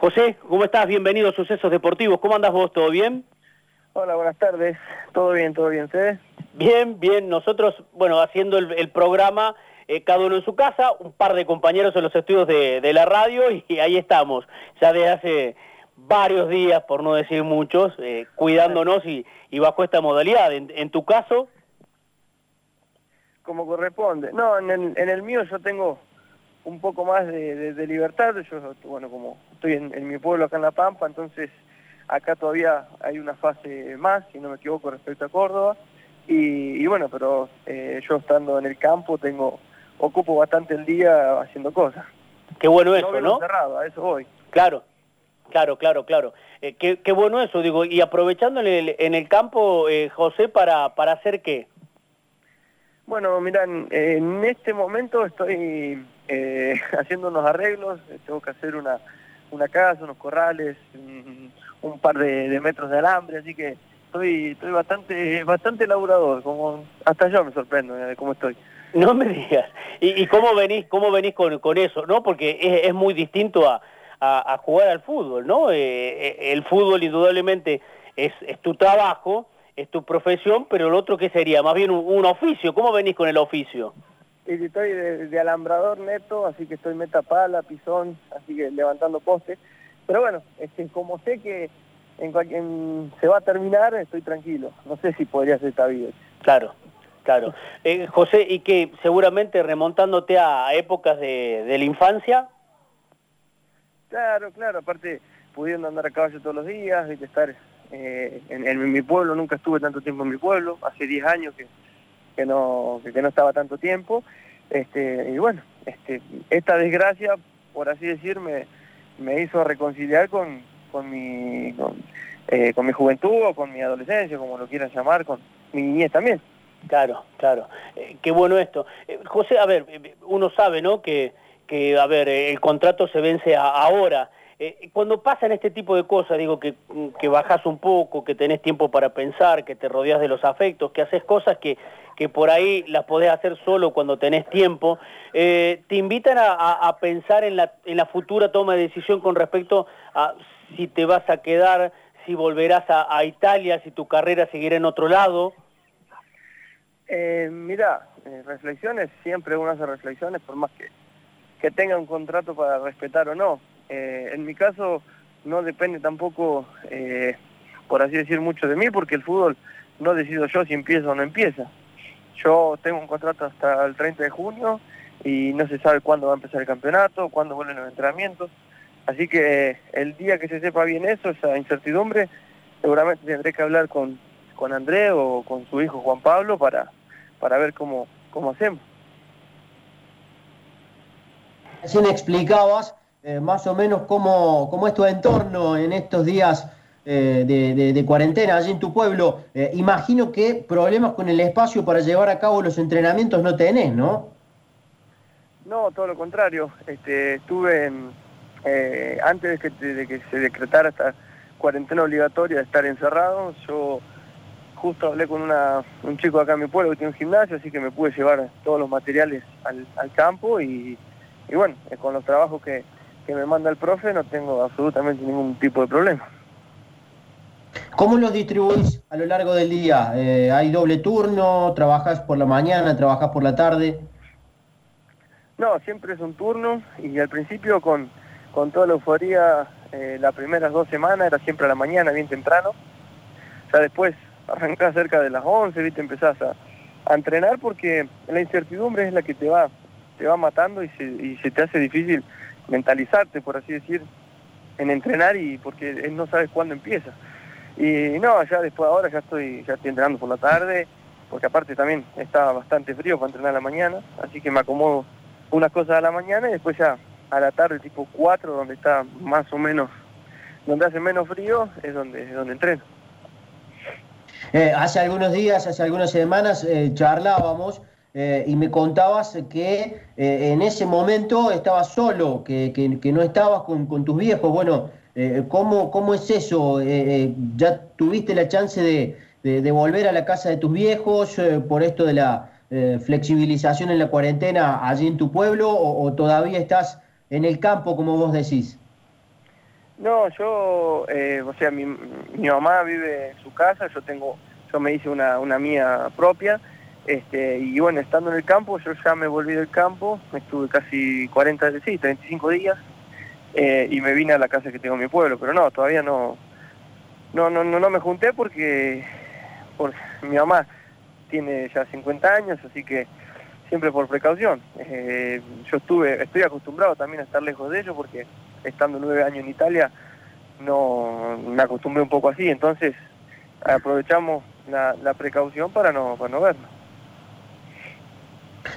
José, ¿cómo estás? Bienvenido a Sucesos Deportivos. ¿Cómo andas vos? ¿Todo bien? Hola, buenas tardes. ¿Todo bien, todo bien? ¿Ustedes? Bien, bien. Nosotros, bueno, haciendo el, programa, eh, cada uno en su casa, un par de compañeros en los estudios de, la radio y, ahí estamos, ya desde hace varios días, por no decir muchos, eh, cuidándonos y, bajo esta modalidad. En, tu caso... Como corresponde. No, en el, en el mío yo tengo un poco más de, libertad. Yo, bueno, como estoy en, mi pueblo acá en La Pampa, entonces acá todavía hay una fase más, si no me equivoco, respecto a Córdoba. Y, bueno, pero eh, yo estando en el campo tengo ocupo bastante el día haciendo cosas. Qué bueno eso, ¿no? Cerrado, a eso voy. Claro, claro, claro, claro. Eh, qué, bueno eso, digo. Y aprovechando en el, en el campo, eh, José, para, ¿para hacer qué? Bueno, miran, en este momento estoy eh, haciendo unos arreglos, eh, tengo que hacer una, una casa, unos corrales, un, par de, metros de alambre, así que estoy, estoy bastante, bastante laburador, como hasta yo me sorprendo de cómo estoy. No me digas. ¿Y, cómo venís, cómo venís con, con eso? ¿No? Porque es, muy distinto a, a, jugar al fútbol, ¿no? Eh, el fútbol indudablemente es, es tu trabajo, es tu profesión, pero el otro que sería más bien un, oficio. ¿Cómo venís con el oficio? Y estoy de, alambrador neto, así que estoy meta pala, pisón, así que levantando postes. Pero bueno, este, como sé que en, se va a terminar, estoy tranquilo. No sé si podría ser esta vida. Claro, claro. Eh, José, y que seguramente remontándote a épocas de, de la infancia. Claro, claro, aparte pudiendo andar a caballo todos los días, y estar eh, en, mi pueblo, nunca estuve tanto tiempo en mi pueblo, hace 10 años que, que, no, que, no estaba tanto tiempo. Este, y bueno, este, esta desgracia, por así decir, me, hizo reconciliar con, con, mi, eh, con, mi juventud o con mi adolescencia, como lo quieran llamar, con mi niñez también. Claro, claro. Eh, qué bueno esto. José, a ver, uno sabe, ¿no? Que, que, a ver, el contrato se vence ahora. Eh, cuando pasan este tipo de cosas, digo que, que bajás un poco, que tenés tiempo para pensar, que te rodeas de los afectos, que haces cosas que, que por ahí las podés hacer solo cuando tenés tiempo, eh, te invitan a, pensar en la, en la futura toma de decisión con respecto a si te vas a quedar, si volverás a, Italia, si tu carrera seguirá en otro lado. Eh, mira, eh, reflexiones, siempre uno hace reflexiones, por más que, que tenga un contrato para respetar o no. Eh, en mi caso no depende tampoco, eh, por así decir, mucho de mí, porque el fútbol no decido yo si empieza o no empieza. Yo tengo un contrato hasta el 30 de junio y no se sabe cuándo va a empezar el campeonato, cuándo vuelven los entrenamientos. Así que el día que se sepa bien eso, esa incertidumbre, seguramente tendré que hablar con, con André o con su hijo Juan Pablo para, para ver cómo, cómo hacemos. Así explicabas eh, más o menos cómo, cómo, es tu entorno en estos días eh, de, cuarentena allí en tu pueblo. Eh, imagino que problemas con el espacio para llevar a cabo los entrenamientos no tenés, ¿no? No, todo lo contrario. Este, estuve antes de que, de que se decretara esta cuarentena obligatoria de estar encerrado, yo justo hablé con una, un chico acá en mi pueblo que tiene un gimnasio, así que me pude llevar todos los materiales al, al campo y, y bueno, con los trabajos que, que me manda el profe no tengo absolutamente ningún tipo de problema. ¿Cómo los distribuís a lo largo del día? Eh, ¿Hay doble turno? ¿Trabajas por la mañana? ¿Trabajas por la tarde? No, siempre es un turno y al principio con, con toda la euforía, eh, las primeras dos semanas era siempre a la mañana, bien temprano. Ya después arrancás cerca de las 11, ¿viste? empezás a, entrenar porque la incertidumbre es la que te va, te va matando y se, y se te hace difícil mentalizarte, por así decir, en entrenar y porque no sabes cuándo empieza. Y no, ya después ahora ya estoy, ya estoy entrenando por la tarde, porque aparte también estaba bastante frío para entrenar a la mañana, así que me acomodo unas cosas a la mañana y después ya a la tarde tipo 4, donde está más o menos, donde hace menos frío, es donde, es donde entreno. Eh, hace algunos días, hace algunas semanas eh, charlábamos eh, y me contabas que eh, en ese momento estabas solo, que, que, no estabas con, con, tus viejos. Bueno, eh, ¿cómo, ¿cómo, es eso? ¿Ya tuviste la chance de, de, volver a la casa de tus viejos por esto de la flexibilización en la cuarentena allí en tu pueblo o, todavía estás en el campo, como vos decís? No, yo, eh, o sea, mi, mi, mamá vive en su casa, yo tengo, yo me hice una, una mía propia, este, y bueno, estando en el campo, yo ya me volví del campo, estuve casi 40, sí, 35 días, eh, y me vine a la casa que tengo en mi pueblo, pero no, todavía no, no, no, no, me junté porque, mi mamá tiene ya 50 años, así que siempre por precaución. Eh, yo estuve, estoy acostumbrado también a estar lejos de ellos porque estando nueve años en Italia no me acostumbré un poco así, entonces aprovechamos la, precaución para no, para no vernos.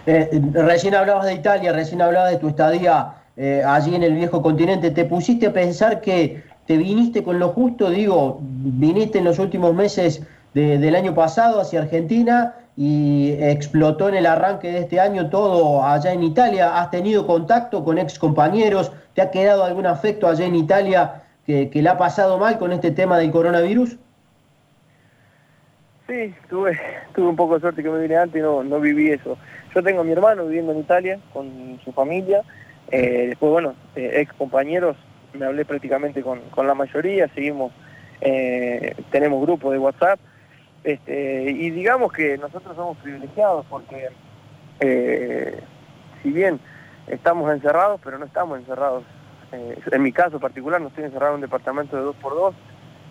Eh, recién hablabas de Italia, recién hablabas de tu estadía eh, allí en el viejo continente. ¿Te pusiste a pensar que te viniste con lo justo? Digo, viniste en los últimos meses del año pasado hacia Argentina y explotó en el arranque de este año todo allá en Italia. ¿Has tenido contacto con ex compañeros? ¿Te ha quedado algún afecto allá en Italia que, le ha pasado mal con este tema del coronavirus? Sí, tuve, tuve un poco de suerte que me vine antes y no, no viví eso. Yo tengo a mi hermano viviendo en Italia con su familia. Eh, después, bueno, eh, ex compañeros, me hablé prácticamente con, con la mayoría, seguimos, eh, tenemos grupos de WhatsApp este, y digamos que nosotros somos privilegiados porque si bien estamos encerrados, pero no estamos encerrados. En mi caso particular no estoy encerrado en un departamento de dos por dos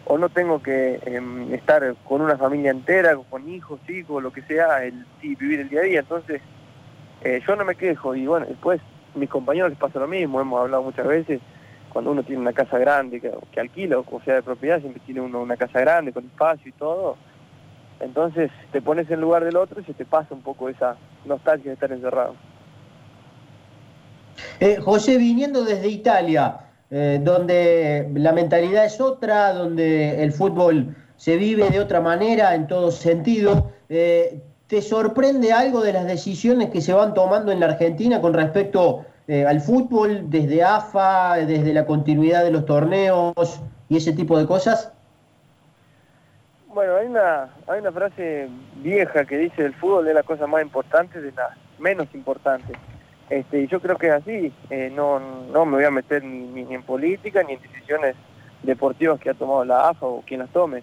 o no tengo que em, estar con una familia entera, con hijos, hijos, lo que sea, el, vivir el día a día. Entonces, eh, yo no me quejo y bueno, después mis compañeros les pasa lo mismo, hemos hablado muchas veces, cuando uno tiene una casa grande que, que alquila o sea de propiedad, siempre tiene uno una casa grande con espacio y todo, entonces te pones en lugar del otro y se te pasa un poco esa nostalgia de estar encerrado. Eh, José, viniendo desde Italia, eh, donde la mentalidad es otra, donde el fútbol se vive de otra manera en todo sentido, eh, ¿te sorprende algo de las decisiones que se van tomando en la Argentina con respecto al fútbol, desde AFA, desde la continuidad de los torneos y ese tipo de cosas? Bueno, hay una, hay una frase vieja que dice el fútbol es la cosa más importante de la menos importante. Este, y yo creo que es así. Eh, no, no me voy a meter ni, en política ni en decisiones deportivas que ha tomado la AFA o quien las tome.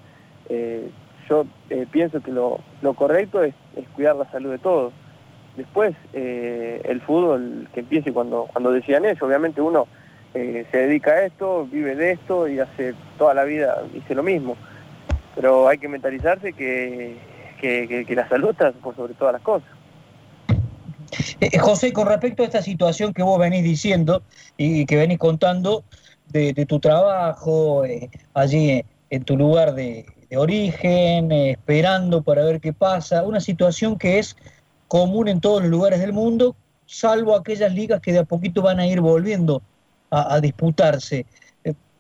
Eh, yo eh, pienso que lo, lo correcto es, cuidar la salud de todos. Después, el fútbol que empiece cuando, cuando decían eso, obviamente uno se dedica a esto, vive de esto y hace toda la vida dice lo mismo pero hay que mentalizarse que, la salud está por sobre todas las cosas. Eh, José, con respecto a esta situación que vos venís diciendo y que venís contando de, tu trabajo eh, allí en tu lugar de, origen, eh, esperando para ver qué pasa, una situación que es común en todos los lugares del mundo, salvo aquellas ligas que de a poquito van a ir volviendo a disputarse.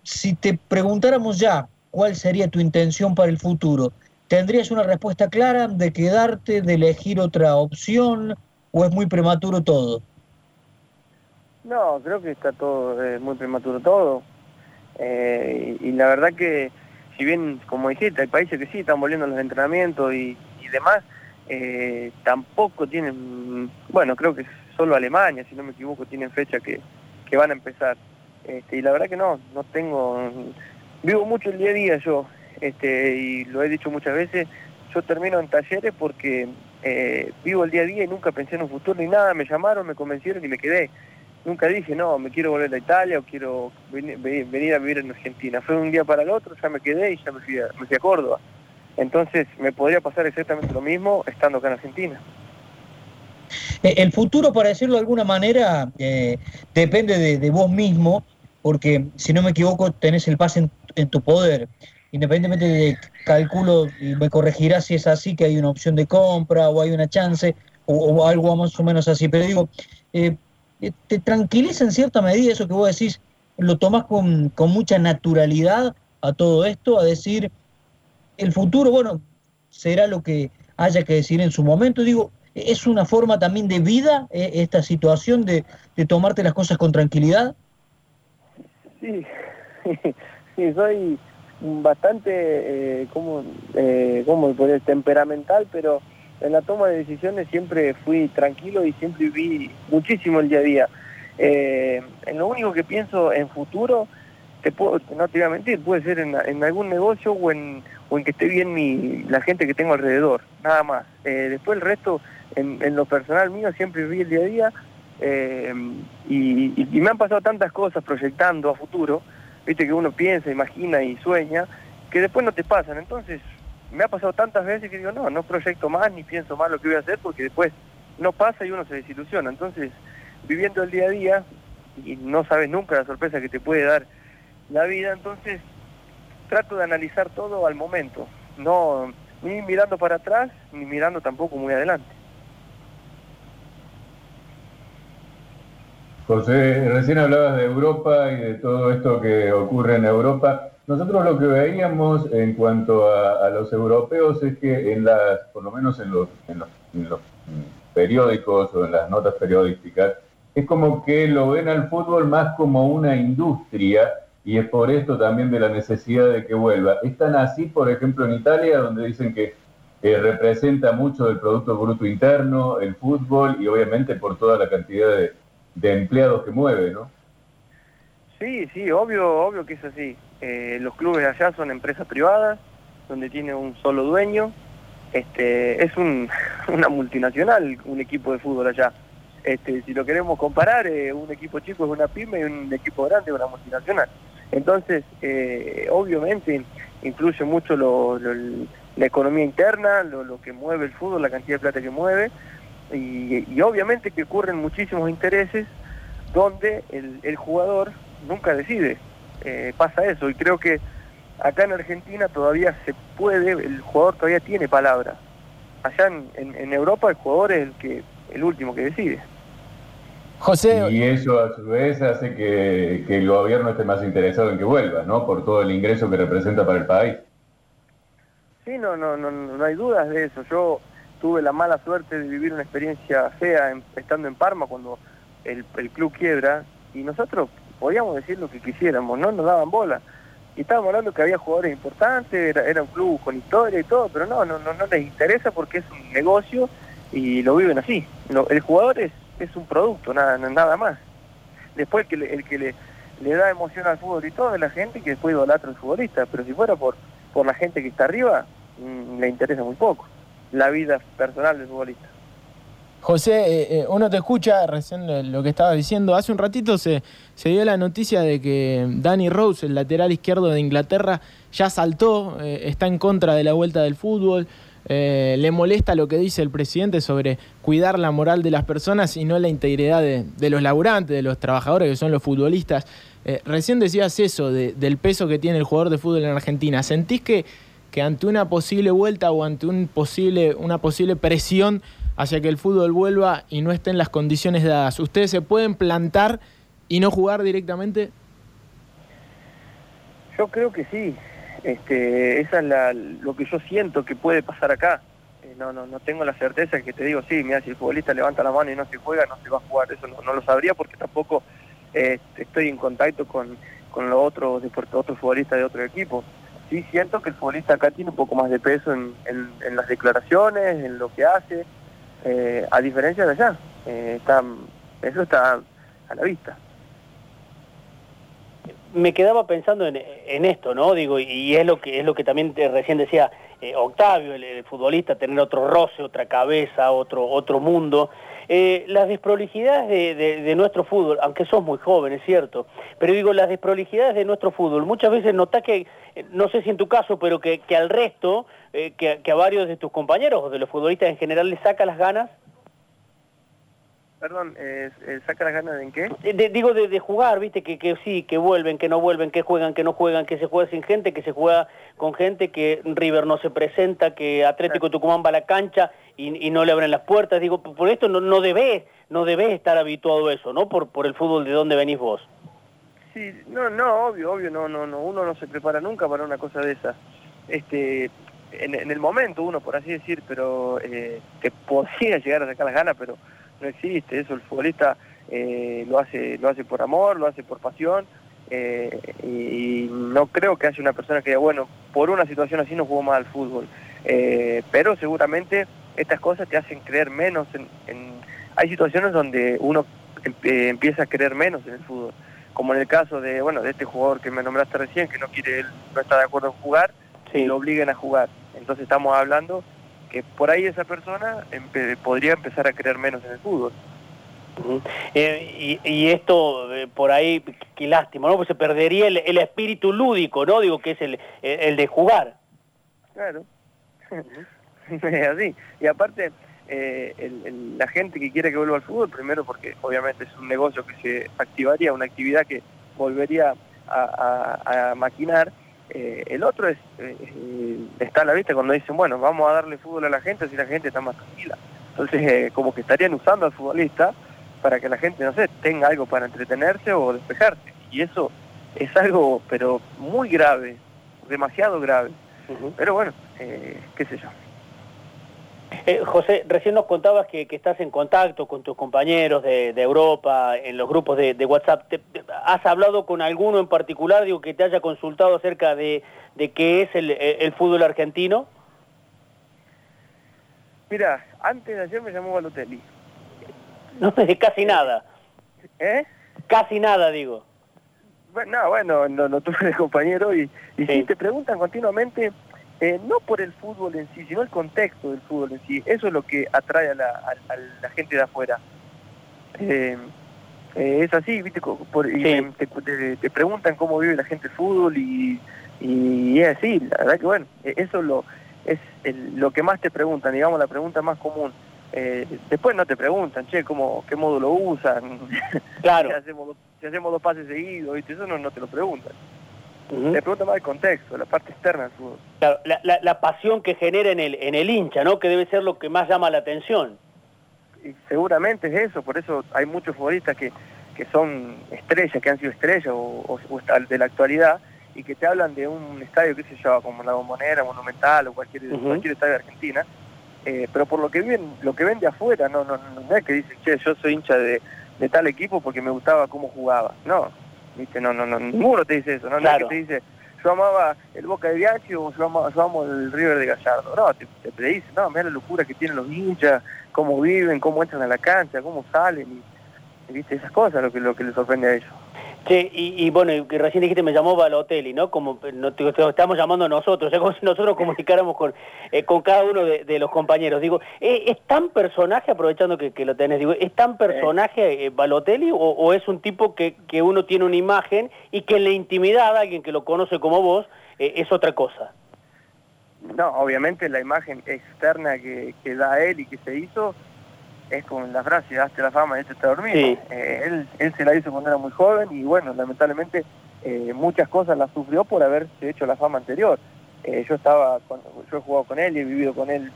si te preguntáramos ya, cuál sería tu intención para el futuro. ¿Tendrías una respuesta clara de quedarte, de elegir otra opción o es muy prematuro todo? No, creo que está todo, es muy prematuro todo. Eh, y, la verdad que, si bien, como dijiste, hay países que sí están volviendo los entrenamientos y, demás, eh, tampoco tienen, bueno, creo que solo Alemania, si no me equivoco, tienen fecha que, que van a empezar. Este, y la verdad que no, no tengo, vivo mucho el día a día yo, este, y lo he dicho muchas veces, yo termino en talleres porque eh, vivo el día a día y nunca pensé en un futuro ni nada, me llamaron, me convencieron y me quedé. Nunca dije, no, me quiero volver a Italia o quiero venir, a vivir en Argentina. Fue un día para el otro, ya me quedé y ya me fui a, me fui a Córdoba. Entonces me podría pasar exactamente lo mismo estando acá en Argentina. Eh, el futuro, para decirlo de alguna manera, eh, depende de, de, vos mismo, porque si no me equivoco, tenés el pase en tu poder. Independientemente de cálculo, y me corregirás si es así, que hay una opción de compra o hay una chance o, algo más o menos así. Pero digo, eh, eh, ¿te tranquiliza en cierta medida eso que vos decís? ¿Lo tomás con, con mucha naturalidad a todo esto? A decir, el futuro, bueno, será lo que haya que decir en su momento. Digo, ¿es una forma también de vida eh, esta situación de, de tomarte las cosas con tranquilidad? Sí, sí, soy bastante, eh, como, eh, ¿cómo temperamental, pero en la toma de decisiones siempre fui tranquilo y siempre vi muchísimo el día a día. Eh, en lo único que pienso en futuro te puedo, no te voy a mentir, puede ser en, algún negocio o en, o en que esté bien mi, la gente que tengo alrededor, nada más. Eh, después el resto, en, lo personal mío, siempre viví el día a día eh, y, me han pasado tantas cosas proyectando a futuro, viste que uno piensa, imagina y sueña, que después no te pasan. Entonces, me ha pasado tantas veces que digo, no, no proyecto más ni pienso más lo que voy a hacer porque después no pasa y uno se desilusiona. Entonces, viviendo el día a día y no sabes nunca la sorpresa que te puede dar la vida, entonces trato de analizar todo al momento, no ni mirando para atrás ni mirando tampoco muy adelante. José, recién hablabas de Europa y de todo esto que ocurre en Europa. Nosotros lo que veíamos en cuanto a, los europeos es que en las, por lo menos en los, en los periódicos o en las notas periodísticas, es como que lo ven al fútbol más como una industria y es por esto también de la necesidad de que vuelva. Están así, por ejemplo, en Italia, donde dicen que eh, representa mucho del Producto Bruto Interno, el fútbol y obviamente por toda la cantidad de, empleados que mueve, ¿no? Sí, sí, obvio, obvio que es así. Eh, los clubes allá son empresas privadas, donde tiene un solo dueño. Este, es una multinacional un equipo de fútbol allá. Este, si lo queremos comparar, eh, un equipo chico es una pyme y un equipo grande es una multinacional. Entonces, eh, obviamente, influye mucho la economía interna, lo, que mueve el fútbol, la cantidad de plata que mueve, y, obviamente que ocurren muchísimos intereses donde el, jugador nunca decide. Eh, pasa eso, y creo que acá en Argentina todavía se puede, el jugador todavía tiene palabra. Allá en, en Europa el jugador es el que el último que decide. José. Y eso a su vez hace que, el gobierno esté más interesado en que vuelva, ¿no? Por todo el ingreso que representa para el país. Sí, no, no, no, no hay dudas de eso. Yo tuve la mala suerte de vivir una experiencia fea estando en Parma cuando el, club quiebra y nosotros podíamos decir lo que quisiéramos, no nos daban bola. Y estábamos hablando que había jugadores importantes, era, un club con historia y todo, pero no, no, no, no les interesa porque es un negocio y lo viven así. el jugador es, es un producto, nada, nada más. Después el que, le, el que le, le da emoción al fútbol y todo es la gente que después idolatra al futbolista, pero si fuera por, por la gente que está arriba, mm, le interesa muy poco la vida personal del futbolista. José, eh, eh, uno te escucha recién lo que estabas diciendo. Hace un ratito se, se dio la noticia de que Danny Rose, el lateral izquierdo de Inglaterra, ya saltó, eh, está en contra de la vuelta del fútbol. Le molesta lo que dice el presidente sobre cuidar la moral de las personas y no la integridad de, los laburantes, de los trabajadores que son los futbolistas. Recién decías eso del peso que tiene el jugador de fútbol en Argentina. ¿Sentís que, ante una posible vuelta o ante un posible, una posible presión hacia que el fútbol vuelva y no esté en las condiciones dadas, ustedes se pueden plantar y no jugar directamente? Yo creo que sí, este, esa es lo que yo siento que puede pasar acá. Eh, no, no, no tengo la certeza que te digo, sí, mira, si el futbolista levanta la mano y no se juega, no se va a jugar. Eso no, lo sabría porque tampoco eh, estoy en contacto con, con los otros, otros futbolistas de otro equipo. Sí siento que el futbolista acá tiene un poco más de peso en, las declaraciones, en lo que hace, eh, a diferencia de allá. está, eso está a la vista me quedaba pensando en, esto, ¿no? Digo, y es lo que es lo que también recién decía eh, Octavio, el, futbolista, tener otro roce, otra cabeza, otro otro mundo. Eh, las desprolijidades de, nuestro fútbol, aunque sos muy joven, es cierto, pero digo, las desprolijidades de nuestro fútbol, muchas veces notás que, eh, no sé si en tu caso, pero que, al resto, que, que, a varios de tus compañeros o de los futbolistas en general les saca las ganas Perdón, eh, ¿saca las ganas de en qué? digo, de, jugar, viste, que, que sí, que vuelven, que no vuelven, que juegan, que no juegan, que se juega sin gente, que se juega con gente, que River no se presenta, que Atlético Tucumán va a la cancha y, no le abren las puertas. Digo, por esto no, no debes no estar habituado a eso, ¿no? Por, por el fútbol de dónde venís vos. Sí, no, no, obvio, obvio, no, no, no, uno no se prepara nunca para una cosa de esa. Este, en, el momento uno, por así decir, pero eh, que podría llegar a sacar las ganas, pero no existe eso, el futbolista eh, lo, hace, lo hace por amor, lo hace por pasión, eh, y no creo que haya una persona que diga, bueno, por una situación así no juego más al fútbol, eh, pero seguramente estas cosas te hacen creer menos, en, hay situaciones donde uno empieza a creer menos en el fútbol, como en el caso de, bueno, de este jugador que me nombraste recién, que no quiere, él no está de acuerdo en jugar, y lo obliguen a jugar. Entonces estamos hablando que por ahí esa persona podría empezar a creer menos en el fútbol. Eh, y, esto, eh, por ahí, qué lástima, ¿no? Pues se perdería el, espíritu lúdico, ¿no? Digo, que es el, el de jugar. Claro. es así. Y aparte, eh, la gente que quiere que vuelva al fútbol, primero porque obviamente es un negocio que se activaría, una actividad que volvería a, maquinar. Eh, el otro es eh, está a la vista cuando dicen, bueno, vamos a darle fútbol a la gente si la gente está más tranquila. Entonces, como que estarían usando al futbolista para que la gente, no sé, tenga algo para entretenerse o despejarse. Y eso es algo, pero muy grave, demasiado grave. Pero bueno, qué sé yo. Eh, José, recién nos contabas que, estás en contacto con tus compañeros de, Europa, en los grupos de, WhatsApp. ¿Has hablado con alguno en particular, digo, que te haya consultado acerca de, qué es el, fútbol argentino? Mira, antes de ayer me llamó Balotelli. No, casi nada. ¿Eh? Casi nada, digo. Bueno, bueno, no, tuve de compañero y, y sí. te preguntan continuamente eh, no por el fútbol en sí, sino el contexto del fútbol en sí. Eso es lo que atrae a la, gente de afuera. Eh, eh, es así, ¿viste? te, preguntan cómo vive la gente el fútbol y, es así, la verdad que bueno, eso lo, es lo que más te preguntan, digamos, la pregunta más común. después no te preguntan, che, ¿cómo, ¿qué módulo usan? Claro. si, hacemos, si hacemos dos pases seguidos, ¿viste? Eso no, no te lo preguntan. Le pregunta más el contexto, la parte externa del fútbol. Claro, la, pasión que genera en el, en el hincha, ¿no? Que debe ser lo que más llama la atención. Y seguramente es eso, por eso hay muchos futbolistas que, que son estrellas, que han sido estrellas o, de la actualidad y que te hablan de un estadio, qué sé yo, como la Bombonera, Monumental o cualquier, cualquier estadio de Argentina, eh, pero por lo que ven, lo que ven de afuera, no, no, no es que dicen, che, yo soy hincha de, de tal equipo porque me gustaba cómo jugaba. No, no, no, no, ninguno te dice eso, ¿no? Nadie te dice, yo amaba el Boca de Bianchi o yo, amo el River de Gallardo. No, te, te, dice, no, mira la locura que tienen los hinchas, cómo viven, cómo entran a la cancha, cómo salen, y, viste, esas cosas lo que, lo que les sorprende a ellos. Sí, y, bueno, y recién dijiste me llamó Balotelli, ¿no? Como no, te, estamos llamando nosotros, es como si nosotros comunicáramos con, eh, con cada uno de, los compañeros. Digo, ¿es, ¿es tan personaje, aprovechando que, lo tenés, digo, ¿es tan personaje eh, Balotelli o, es un tipo que, que, uno tiene una imagen y que en la intimidad, alguien que lo conoce como vos, eh, es otra cosa? No, obviamente la imagen externa que, que da él y que se hizo es con la frase, daste la fama y este está dormido. Eh, él, él se la hizo cuando era muy joven y bueno, lamentablemente eh, muchas cosas las sufrió por haberse hecho la fama anterior. Eh, yo estaba, yo he jugado con él y he vivido con él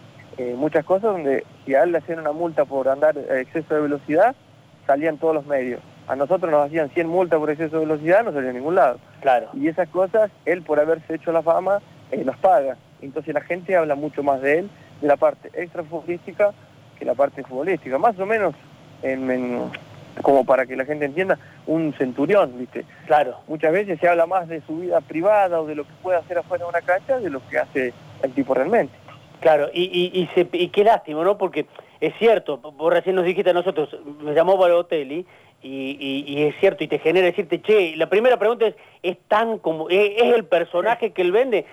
muchas cosas donde si a él le hacían una multa por andar exceso de velocidad, salían todos los medios. A nosotros nos hacían 100 multas por exceso de velocidad, no salía a ningún lado. Claro. Y esas cosas, él por haberse hecho la fama, las paga. Entonces la gente habla mucho más de él, de la parte extrafutbolística, que la parte futbolística, más o menos como para que la gente entienda, un centurión, ¿viste? Claro. Muchas veces se habla más de su vida privada o de lo que puede hacer afuera de una cancha de lo que hace el tipo realmente. Claro, y, y, y, qué lástima, ¿no? Porque es cierto, vos recién nos dijiste a nosotros, me llamó Balotelli, y, y, es cierto, y te genera decirte, che, la primera pregunta es, ¿es tan como, es, el personaje que él vende?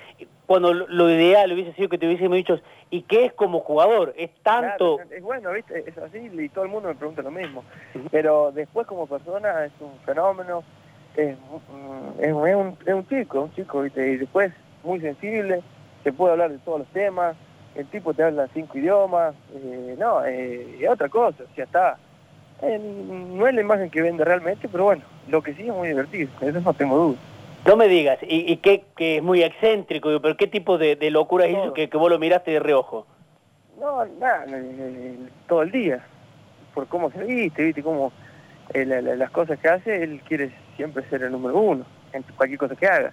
Cuando lo, ideal hubiese sido que te hubiésemos dicho, ¿y qué es como jugador? Es tanto... es bueno, ¿viste? Es así y todo el mundo me pregunta lo mismo. Pero después como persona es un fenómeno, es, es, un, es un chico, un chico, ¿viste? Y después muy sensible, se puede hablar de todos los temas, el tipo te habla cinco idiomas, eh, no, eh, es otra cosa, ya está no es la imagen que vende realmente, pero bueno, lo que sí es muy divertido, eso no tengo duda. No me digas, y, y que, es muy excéntrico, pero ¿qué tipo de, locura es eso que, vos lo miraste de reojo? No, nada, todo el día, por cómo se viste, viste, cómo eh, las cosas que hace, él quiere siempre ser el número uno, en cualquier cosa que haga.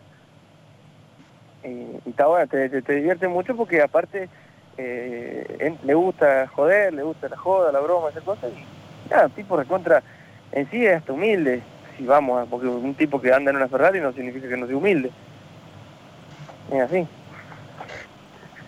y está bueno, te, divierte mucho porque aparte eh, le gusta joder, le gusta la joda, la broma, esas cosas, un tipo recontra, en sí es hasta humilde, si vamos, porque un tipo que anda en una Ferrari no significa que no sea humilde. Es así.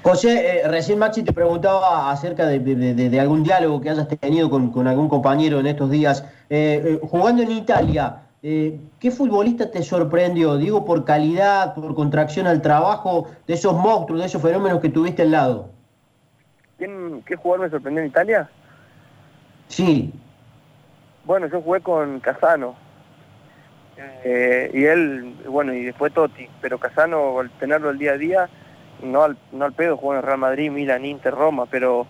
José, eh, recién Maxi te preguntaba acerca de, algún diálogo que hayas tenido con, algún compañero en estos días. Eh, eh, jugando en Italia, eh, ¿qué futbolista te sorprendió? Digo, por calidad, por contracción al trabajo, de esos monstruos, de esos fenómenos que tuviste al lado. ¿Quién, ¿Qué jugador me sorprendió en Italia? Sí. Bueno, yo jugué con Casano. Eh, y él, bueno, y después Totti. Pero Casano, al tenerlo el día a día, no al, no al pedo, jugó en Real Madrid, Milan, Inter, Roma, pero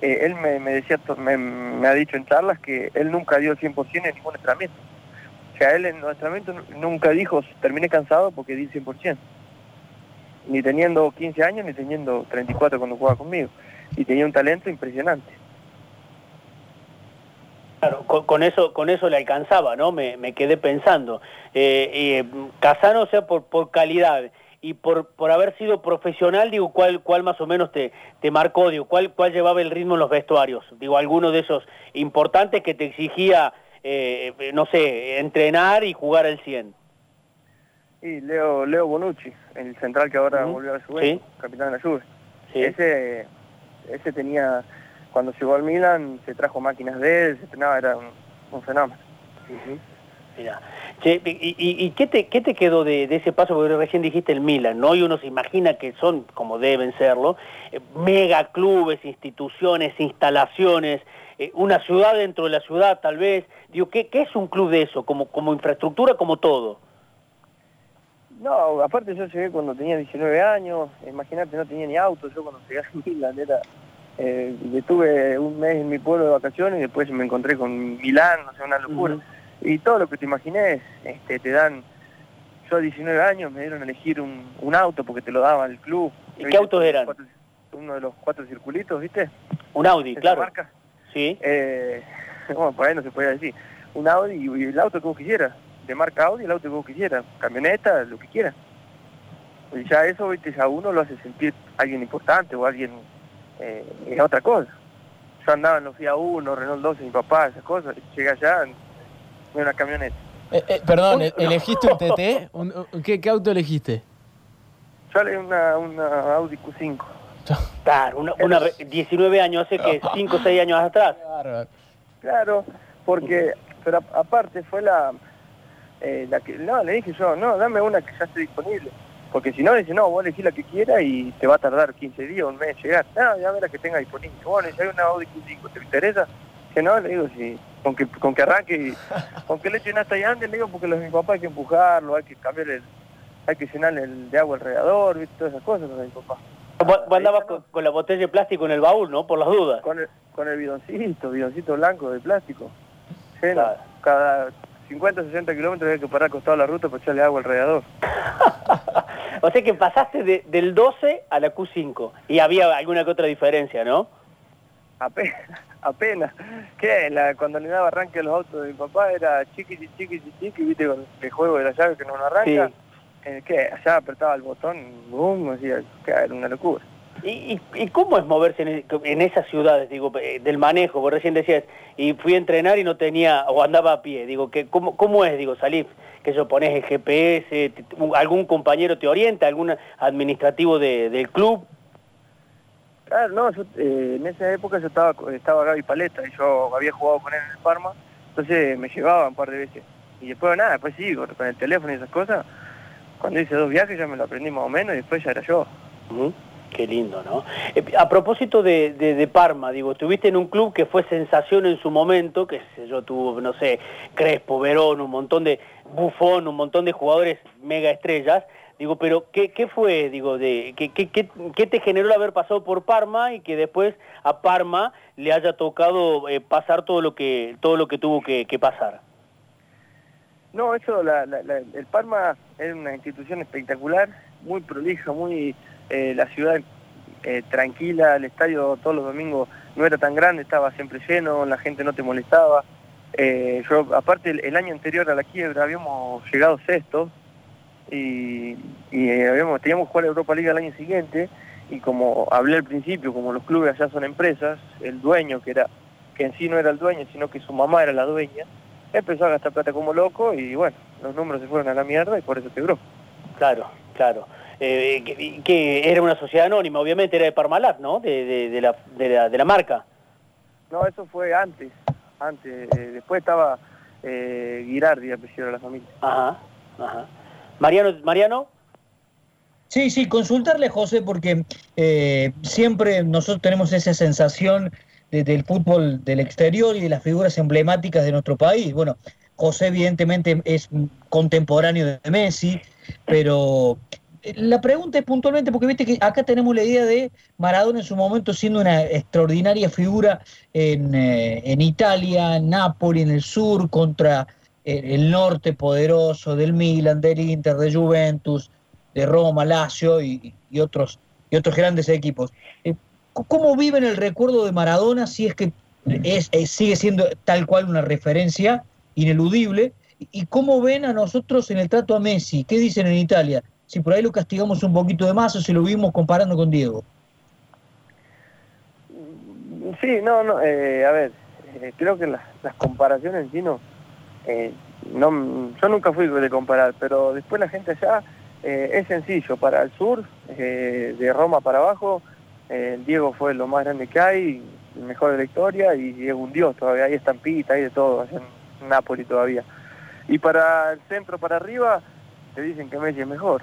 eh, él me, me decía, me, ha dicho en charlas que él nunca dio el 100% en ningún entrenamiento. O sea, él en los entrenamientos nunca dijo, terminé cansado porque di el 100%. Ni teniendo 15 años, ni teniendo 34 cuando jugaba conmigo. Y tenía un talento impresionante. Claro, con, eso con eso le alcanzaba, ¿no? Me, me quedé pensando. Eh, eh, Casano, o sea, por, por calidad y por, por haber sido profesional, digo, ¿cuál, cuál más o menos te, te marcó? Digo, ¿cuál, ¿cuál llevaba el ritmo en los vestuarios? Digo, alguno de esos importantes que te exigía, eh, no sé, entrenar y jugar al 100. Y Leo, Leo Bonucci, el central que ahora volvió a la Juve, capitán de la Juve. Ese, ese tenía cuando llegó al Milan se trajo máquinas de él, se entrenaba, era un, fenómeno. Mira, ¿y, qué, te, qué te quedó de, ese paso? Porque recién dijiste el Milan, ¿no? Y uno se imagina que son, como deben serlo, eh, mega clubes, instituciones, instalaciones, eh, una ciudad dentro de la ciudad tal vez. Digo, ¿qué, qué es un club de eso? Como, como infraestructura, como todo. No, aparte yo llegué cuando tenía 19 años, imagínate, no tenía ni auto, yo cuando llegué a Milan era eh, estuve un mes en mi pueblo de vacaciones y después me encontré con Milán, no sé, una locura. Y todo lo que te imaginé, este, te dan, yo a 19 años me dieron a elegir un, auto porque te lo daba el club. ¿Y qué autos eran? uno de los cuatro circulitos, ¿viste? Un Audi, claro. Marca? Sí. Eh, bueno, por ahí no se podía decir. Un Audi y el auto que vos quisieras, de marca Audi, el auto que vos quisieras, camioneta, lo que quieras. Y ya eso, viste, ya uno lo hace sentir alguien importante o alguien eh, es otra cosa. Yo andaba en los FIA 1, Renault 12, mi papá, esas cosas, llegué allá en una camioneta. Eh, eh, perdón, ¿elegiste un TT? ¿qué, ¿qué, auto elegiste? Yo elegí una, una Audi Q5. Claro, una, una, 19 años, hace que 5 o 6 años atrás. Claro, porque, pero aparte fue la, eh, la que, no, le dije yo, no, dame una que ya esté disponible. Porque si no, dice, no, vos elegís la que quieras y te va a tardar 15 días, un mes llegar. No, ya la que tenga disponible. Bueno, si hay una Audi Q5, ¿te interesa? Que no, le digo, sí, con que, con que arranque, y, con que le echen hasta allá antes, le digo, porque los de mi papá hay que empujarlo, hay que cambiar el, hay que llenar el de agua alrededor, ¿viste? todas esas cosas, de mi papá. Vos, andabas con, la botella de plástico en el baúl, ¿no? Por las dudas. Con el, con el bidoncito, bidoncito blanco de plástico. Cada 50, 60 kilómetros había que parar acostado la ruta para echarle agua alrededor. o sea que pasaste del 12 a la Q5 y había alguna que otra diferencia, ¿no? Apenas, apenas. ¿Qué? La, cuando le daba arranque a los autos de mi papá era chiqui, chiqui, chiqui, viste, con el juego de la llave que no arranca. Eh, ¿Qué? Allá apretaba el botón, boom, era una locura. ¿Y, y, cómo es moverse en, en, esas ciudades, digo, eh, del manejo? Vos recién decías, y fui a entrenar y no tenía, o andaba a pie, digo, que ¿cómo, cómo es, digo, salir? Que yo pones el GPS, algún compañero te orienta, algún administrativo de, del club. Claro, no, eh, en esa época yo estaba, estaba Gaby Paleta y yo había jugado con él en el Parma, entonces me llevaba un par de veces. Y después nada, después sí, con el teléfono y esas cosas, cuando hice dos viajes ya me lo aprendí más o menos y después ya era yo. Qué lindo, ¿no? Eh, a propósito de, Parma, digo, estuviste en un club que fue sensación en su momento, que yo tuvo, no sé, Crespo, Verón, un montón de Bufón, un montón de jugadores mega estrellas, digo, pero ¿qué, qué fue, digo, de qué, te generó el haber pasado por Parma y que después a Parma le haya tocado eh, pasar todo lo que todo lo que tuvo que, pasar? No, eso, el Parma es una institución espectacular, muy prolija, muy eh, la ciudad eh, tranquila, el estadio todos los domingos no era tan grande, estaba siempre lleno, la gente no te molestaba. Eh, yo, aparte, el, año anterior a la quiebra habíamos llegado sexto y, habíamos, teníamos que jugar Europa League el año siguiente y como hablé al principio, como los clubes allá son empresas, el dueño, que era que en sí no era el dueño, sino que su mamá era la dueña, empezó a gastar plata como loco y bueno, los números se fueron a la mierda y por eso quebró. Claro, claro. Eh, que, era una sociedad anónima, obviamente era de Parmalat, ¿no? De, de, la, de, la, marca. No, eso fue antes, antes. Eh, después estaba eh, Girardi, apellido de la familia. Ajá, ajá. Mariano, Mariano. Sí, sí, consultarle, José, porque eh, siempre nosotros tenemos esa sensación de, del fútbol del exterior y de las figuras emblemáticas de nuestro país. Bueno, José evidentemente es contemporáneo de Messi, pero la pregunta es puntualmente, porque viste que acá tenemos la idea de Maradona en su momento siendo una extraordinaria figura en, eh, en Italia, en Nápoles, en el sur, contra eh, el norte poderoso del Milan, del Inter, de Juventus, de Roma, Lazio y, otros, y otros grandes equipos. Eh, ¿Cómo viven el recuerdo de Maradona si es que es, sigue siendo tal cual una referencia ineludible? ¿Y cómo ven a nosotros en el trato a Messi? ¿Qué dicen en Italia? Si por ahí lo castigamos un poquito de más o si lo vimos comparando con Diego. Sí, no, no, eh, a ver, eh, creo que las, comparaciones en sí no, eh, yo nunca fui de comparar, pero después la gente allá eh, es sencillo, para el sur, eh, de Roma para abajo, Diego fue lo más grande que hay, mejor de la historia y es un dios todavía, hay estampita, hay de todo, allá en Nápoles todavía. Y para el centro, para arriba, te dicen que Messi es mejor.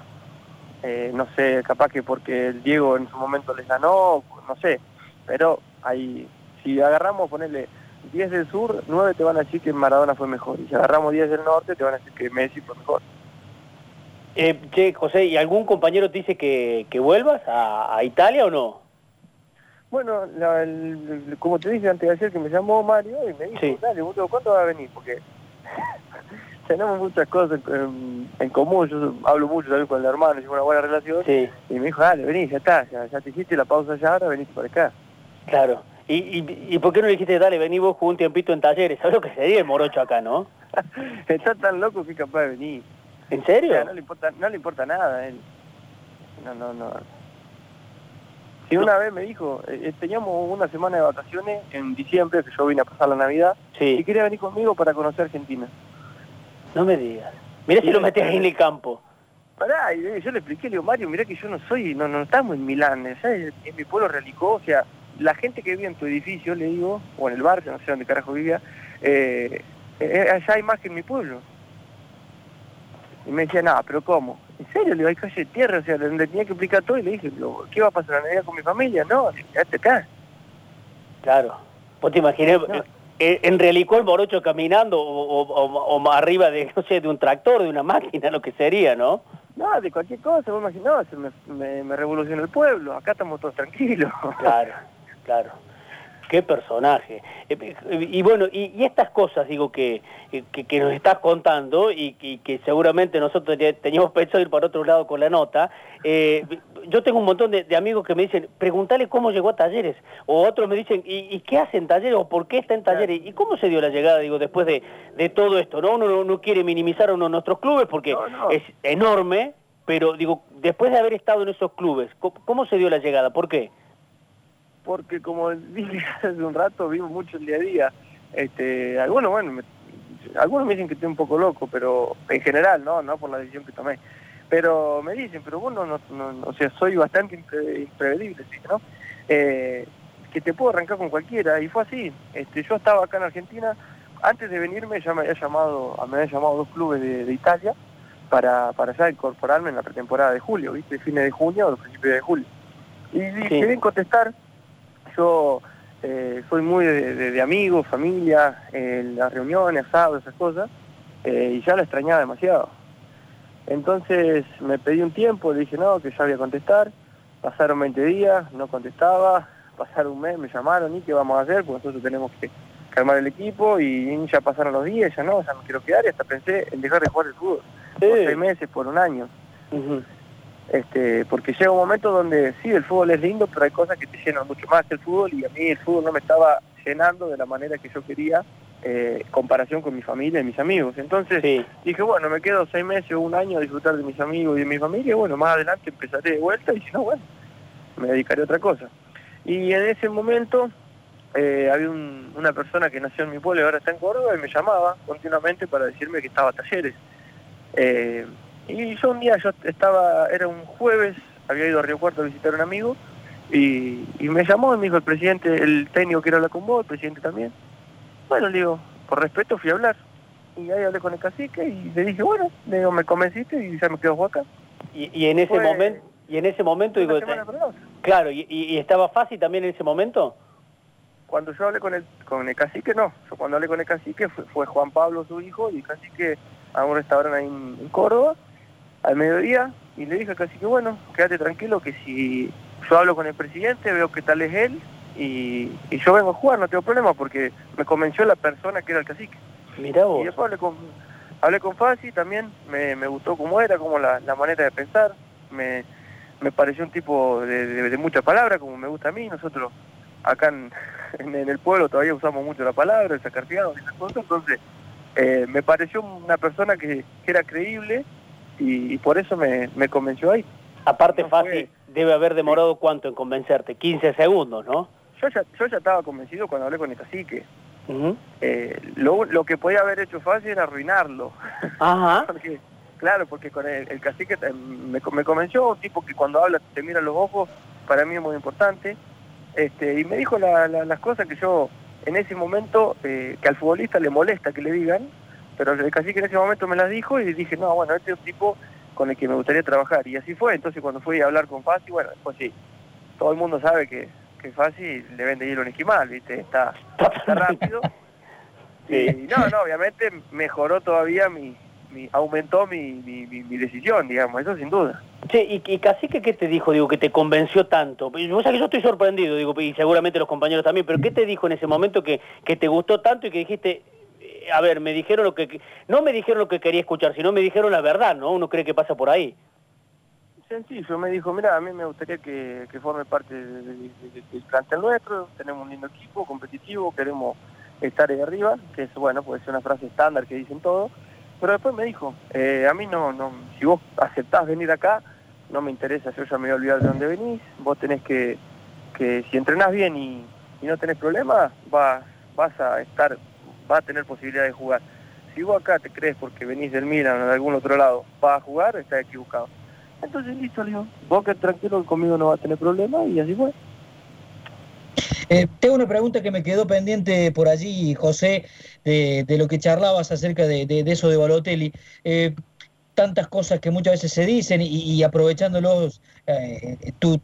Eh, no sé, capaz que porque el Diego en su momento les ganó, no sé, pero ahí, si agarramos, ponerle 10 del sur, 9 te van a decir que Maradona fue mejor, y si agarramos 10 del norte, te van a decir que Messi fue mejor. Eh, che, José, ¿y algún compañero te dice que, que vuelvas a, a, Italia o no? Bueno, la, el, como te dije antes de ayer que me llamó Mario y me dijo, sí. dale, ¿cuándo va a venir? Porque tenemos muchas cosas en, en, común, yo hablo mucho también con el hermano, tengo una buena relación, sí. y me dijo, dale, vení, ya está, ya, ya te hiciste la pausa ya, ahora venís por acá. Claro. ¿Y, y, ¿Y por qué no le dijiste, dale, vení vos con un tiempito en talleres? ¿Sabes lo que sería el morocho acá, no? Está tan loco que es capaz de venir. ¿En serio? O sea, no, le importa, no le importa nada a él. No, no, no. Si una vez me dijo, eh, teníamos una semana de vacaciones en diciembre, que yo vine a pasar la Navidad, sí. y quería venir conmigo para conocer Argentina. No me digas. Mira si lo metes ahí en el campo. Pará, y yo le expliqué, le digo, Mario, mirá que yo no soy, no, no estamos en Milán, ¿sabes? En mi pueblo relicó, o sea, la gente que vive en tu edificio, le digo, o en el barrio, no sé dónde carajo vivía, eh, eh, allá hay más que en mi pueblo. Y me decía, nada, pero ¿cómo? ¿En serio? Le digo, hay calle de tierra, o sea, le, le tenía que explicar todo y le dije, ¿qué va a pasar la Navidad con mi familia? No, quédate acá. Claro. ¿Vos te imaginas no. En Realicó el morocho caminando o, o, o, arriba de, no sé, de un tractor, de una máquina, lo que sería, ¿no? No, de cualquier cosa, vos imaginás, me, me, me revolucionó el pueblo, acá estamos todos tranquilos. Claro, claro. Qué personaje. Y bueno, y, y estas cosas, digo, que, que, que, nos estás contando y, y, que seguramente nosotros teníamos pensado ir para otro lado con la nota, eh, yo tengo un montón de, de, amigos que me dicen, pregúntale cómo llegó a Talleres, o otros me dicen, ¿y, y qué hace en Talleres? o por qué está en Talleres? ¿Y cómo se dio la llegada, digo, después de, de todo esto? ¿no? Uno no, no, quiere minimizar a uno de nuestros clubes porque no, no. es enorme, pero digo, después de haber estado en esos clubes, ¿cómo, cómo se dio la llegada? ¿Por qué? porque como dije hace un rato, vivo mucho el día a día. Este, algunos, bueno, me, algunos me dicen que estoy un poco loco, pero en general, no, no por la decisión que tomé. Pero me dicen, pero bueno, no, no, o sea, soy bastante impre, imprevedible, ¿sí, ¿no? Eh, que te puedo arrancar con cualquiera, y fue así. Este, yo estaba acá en Argentina, antes de venirme ya me había llamado, me habían llamado dos clubes de, de Italia para, para ya incorporarme en la pretemporada de julio, ¿viste? Fines de junio o principios de julio. Y dije, sí. contestar, yo eh, soy muy de, de, de amigos, familia, eh, las reuniones, asados, esas cosas, eh, y ya la extrañaba demasiado. Entonces me pedí un tiempo, le dije no, que ya voy a contestar, pasaron 20 días, no contestaba, pasaron un mes, me llamaron, ¿y qué vamos a hacer? Pues nosotros tenemos que calmar el equipo, y ya pasaron los días, ya no, ya no quiero quedar, y hasta pensé en dejar de jugar el fútbol, sí. por seis meses, por un año. Uh -huh este, porque llega un momento donde sí, el fútbol es lindo, pero hay cosas que te llenan mucho más que el fútbol y a mí el fútbol no me estaba llenando de la manera que yo quería eh, comparación con mi familia y mis amigos. Entonces sí. dije, bueno, me quedo seis meses o un año a disfrutar de mis amigos y de mi familia, y bueno, más adelante empezaré de vuelta y si no, bueno, me dedicaré a otra cosa. Y en ese momento eh, había un, una persona que nació en mi pueblo y ahora está en Córdoba y me llamaba continuamente para decirme que estaba a talleres. Eh, y yo un día, yo estaba, era un jueves, había ido a Río Cuarto a visitar a un amigo, y, y, me llamó y me dijo el presidente, el técnico quiere hablar con vos, el presidente también. Bueno, le digo, por respeto fui a hablar. y ahí hablé con el cacique y le dije, bueno, le digo, me convenciste y ya me quedo acá. Y, y en ese Fue- momento, y en ese momento digo, te- claro, y, y- y estaba fácil también en ese momento. Cuando yo hablé con el, con el cacique, no. Yo cuando hablé con el cacique fue, fue Juan Pablo, su hijo, y el cacique a un restaurante ahí en, en Córdoba, al mediodía, y le dije al cacique, bueno, quédate tranquilo que si yo hablo con el presidente, veo que tal es él, y, y yo vengo a jugar, no tengo problema, porque me convenció la persona que era el cacique. Mirá Y vos. después hablé con, hablé con Fasi también, me, me gustó cómo era, como la, la manera de pensar, me, me pareció un tipo de, de, de mucha palabra, como me gusta a mí, nosotros acá en, en, en el pueblo todavía usamos mucho la palabra, el sacarfiado y esas cosas, entonces eh, me pareció una persona que, que era creíble y, y por eso me, me convenció ahí. Aparte no fácil, debe haber demorado cuánto en convencerte, 15 segundos, ¿no? Yo ya, yo ya estaba convencido cuando hablé con el cacique. Eh, lo, lo que podía haber hecho fácil era arruinarlo. Ajá. Porque, claro, porque con el, el cacique me, me convenció, un tipo que cuando habla te mira los ojos, para mí es muy importante, este, y me dijo la- la- las cosas que yo en ese momento, eh, que al futbolista le molesta que le digan, pero el cacique en ese momento me las dijo y dije, no, bueno, este es un tipo con el que me gustaría trabajar, y así fue, entonces cuando fui a hablar con Fasi, bueno, después sí, todo el mundo sabe que, que Fasi le vende hielo en esquimal, ¿viste? Está, está rápido. Sí. Y no, no, obviamente mejoró todavía mi, mi aumentó mi, mi, decisión, digamos, eso sin duda. Che, ¿y, y Cacique qué te dijo, digo, que te convenció tanto? Y Vos sabés que yo estoy sorprendido, digo, y seguramente los compañeros también, pero ¿qué te dijo en ese momento que, que te gustó tanto y que dijiste, a ver, me dijeron lo que, no me dijeron lo que quería escuchar, sino me dijeron la verdad, ¿no? Uno cree que pasa por ahí. Sencillo, me dijo, mira, a mí me gustaría que, forme parte de- de- de- del plantel nuestro, tenemos un lindo equipo, competitivo, queremos estar ahí arriba, que es, bueno, puede ser una frase estándar que dicen todos, pero después me dijo, eh, a mí no, no, si vos aceptás venir acá, no me interesa, yo ya me voy a olvidar de dónde venís, vos tenés que, que si entrenás bien y, y no tenés problemas, vas, vas a estar, vas a tener posibilidad de jugar. Si vos acá te crees porque venís del Milan o de algún otro lado, vas a jugar, estás equivocado. Entonces listo, le digo, vos que tranquilo conmigo no va a tener problema y así fue. Eh, tengo una pregunta que me quedó pendiente por allí, José, de, lo que charlabas acerca de, eso de Balotelli. Eh, tantas cosas que muchas veces se dicen y, y aprovechándolos eh, tu,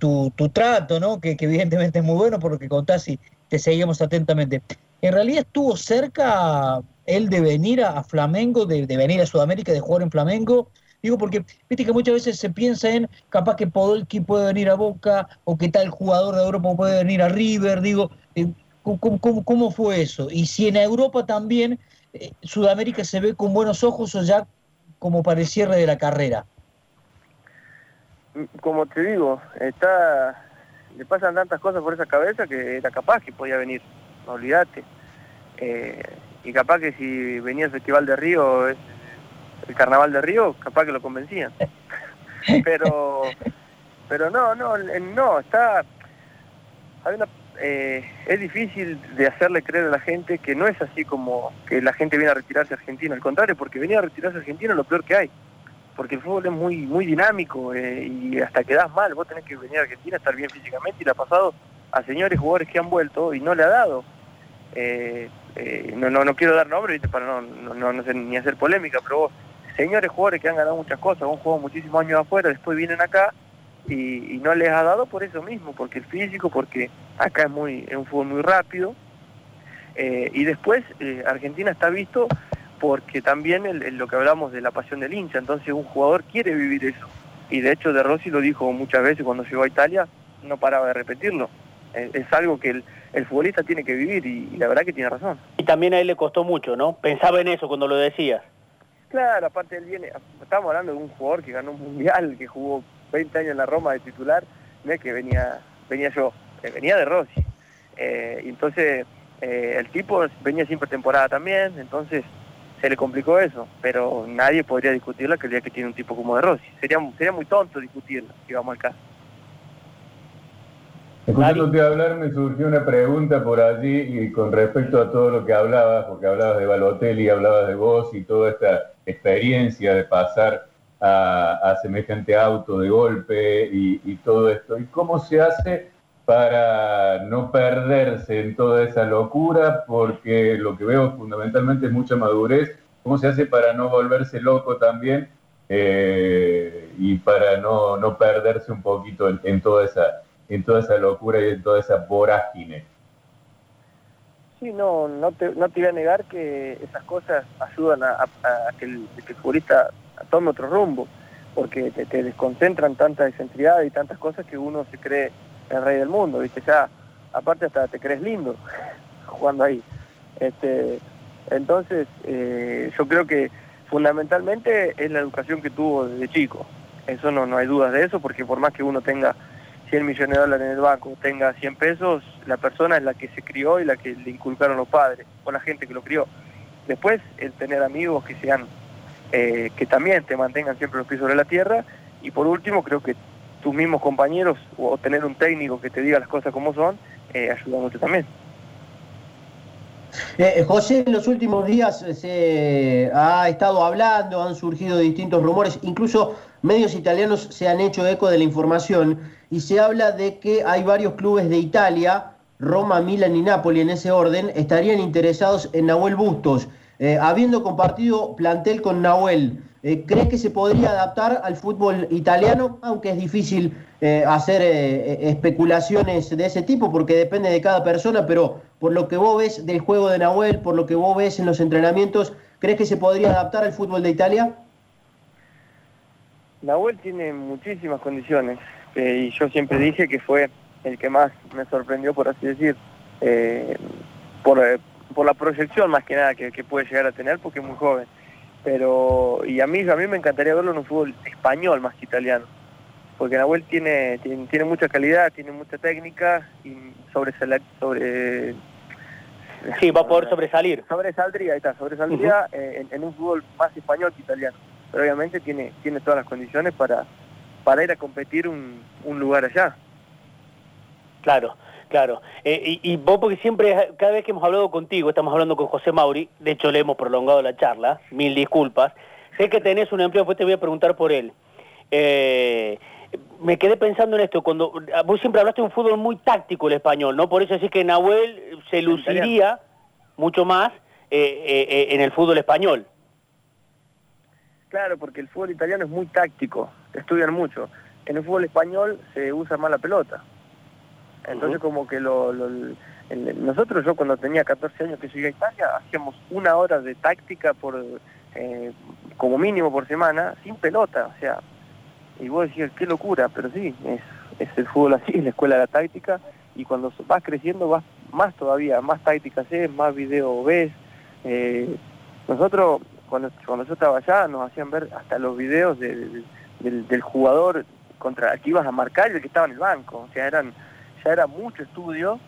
trato, ¿no? Que, que evidentemente es muy bueno por lo que contás y te seguimos atentamente. En realidad estuvo cerca él de venir a, Flamengo, de, de venir a Sudamérica, de jugar en Flamengo. Digo, porque viste que muchas veces se piensa en capaz que Podolski puede venir a Boca o que tal jugador de Europa puede venir a River. Digo, eh, ¿cómo, cómo, cómo fue eso? Y si en Europa también eh, Sudamérica se ve con buenos ojos o ya como para el cierre de la carrera. Como te digo, está le pasan tantas cosas por esa cabeza que era capaz que podía venir, no olvidate. Eh, y capaz que si venía el Festival de Río, es- el Carnaval de Río, capaz que lo convencían. Pero pero no, no, eh, no, está... Hay una, eh, es difícil de hacerle creer a la gente que no es así como que la gente viene a retirarse a Argentina, al contrario, porque venir a retirarse a Argentina es lo peor que hay porque el fútbol es muy muy dinámico eh, y hasta quedás mal, vos tenés que venir a Argentina, estar bien físicamente y le ha pasado a señores jugadores que han vuelto y no le ha dado. Eh, eh, no, no, no quiero dar nombre ¿viste? para no, no, no, ni hacer polémica, pero vos, señores jugadores que han ganado muchas cosas, han jugado muchísimos años afuera, después vienen acá y, y no les ha dado por eso mismo, porque el físico, porque acá es muy es un fútbol muy rápido. Y después Argentina está visto porque también el- el- lo que hablamos de la pasión del hincha, entonces un jugador quiere vivir eso. Y de hecho De Rossi lo dijo muchas veces cuando llegó a Italia, no paraba de repetirlo. Eh, Es, algo que el, el futbolista tiene que vivir y, y la verdad que tiene razón. Y también a él le costó mucho, ¿no? Pensaba en eso cuando lo decías. Claro, aparte él viene, estamos hablando de un jugador que ganó un mundial, que jugó 20 años en la Roma de titular, no es que venía, venía yo, eh, venía de Rossi. Eh, y entonces eh, el tipo venía sin pretemporada también, entonces se le complicó eso, pero nadie podría discutir la calidad que tiene un tipo como de Rossi. Sería, sería muy tonto discutirlo, si vamos al caso. Escuchándote hablar me surgió una pregunta por allí y con respecto a todo lo que hablabas, porque hablabas de Balotelli, hablabas de vos y toda esta experiencia de pasar a, a semejante auto de golpe y, y todo esto. ¿Y cómo se hace para no perderse en toda esa locura? Porque lo que veo fundamentalmente es mucha madurez cómo se hace para no volverse loco también eh, y para no, no, perderse un poquito en, toda esa, en toda esa locura y en toda esa vorágine. Sí, no, no te, no te voy a negar que esas cosas ayudan a, que, el, futbolista tome otro rumbo, porque te, desconcentran tanta excentricidad y tantas cosas que uno se cree el rey del mundo, ¿viste? Ya, aparte hasta te crees lindo jugando ahí. Este, entonces, eh, yo creo que fundamentalmente es la educación que tuvo desde chico. Eso no, no hay dudas de eso, porque por más que uno tenga 100 millones de dólares en el banco, tenga 100 pesos, la persona es la que se crió y la que le inculcaron los padres, o la gente que lo crió. Después, el tener amigos que sean, eh, que también te mantengan siempre los pies sobre la tierra, y por último, creo que tus mismos compañeros, o tener un técnico que te diga las cosas como son, eh, ayuda mucho también. Eh, José, en los últimos días eh, se ha estado hablando, han surgido distintos rumores, incluso medios italianos se han hecho eco de la información y se habla de que hay varios clubes de Italia, Roma, Milan y Nápoles en ese orden, estarían interesados en Nahuel Bustos. Eh, habiendo compartido plantel con Nahuel, eh, ¿cree que se podría adaptar al fútbol italiano? Aunque es difícil eh, hacer especulaciones de ese tipo porque depende de cada persona, pero por lo que vos ves del juego de Nahuel, por lo que vos ves en los entrenamientos, ¿crees que se podría adaptar al fútbol de Italia? Nahuel tiene muchísimas condiciones y yo siempre dije que fue el que más me sorprendió, por así decir, por por la proyección más que nada que, puede llegar a tener porque es muy joven. Pero, y a mí, a mí me encantaría verlo en un fútbol español más que italiano. Porque Nahuel tiene, tiene, mucha calidad, tiene mucha técnica y sobre, sobre Sí, va a poder sobresalir. Sobresaldría, ahí está, sobresaldría eh, en, un fútbol más español que italiano. Pero obviamente tiene, tiene todas las condiciones para, para ir a competir un, un lugar allá. Claro. Claro, eh, y, vos porque siempre, cada vez que hemos hablado contigo, estamos hablando con José Mauri, de hecho le hemos prolongado la charla, mil disculpas, sé que tenés un empleo, después te voy a preguntar por él. Eh, me quedé pensando en esto, cuando vos siempre hablaste de un fútbol muy táctico el español, ¿no? Por eso decís que Nahuel se luciría mucho más eh, en el fútbol español. Claro, porque el fútbol italiano es muy táctico, estudian mucho. En el fútbol español se usa más la pelota. Entonces como que lo, nosotros, yo cuando tenía 14 años que llegué a Italia, hacíamos una hora de táctica por eh, como mínimo por semana, sin pelota, o sea, y vos decías, qué locura, pero sí, es, es el fútbol así, es la escuela de la táctica, y cuando vas creciendo vas más todavía, más táctica haces, más video ves. Eh, nosotros, cuando, cuando yo estaba allá, nos hacían ver hasta los videos del, del jugador contra el que ibas a marcar y el que estaba en el banco, o sea, eran ya era mucho estudio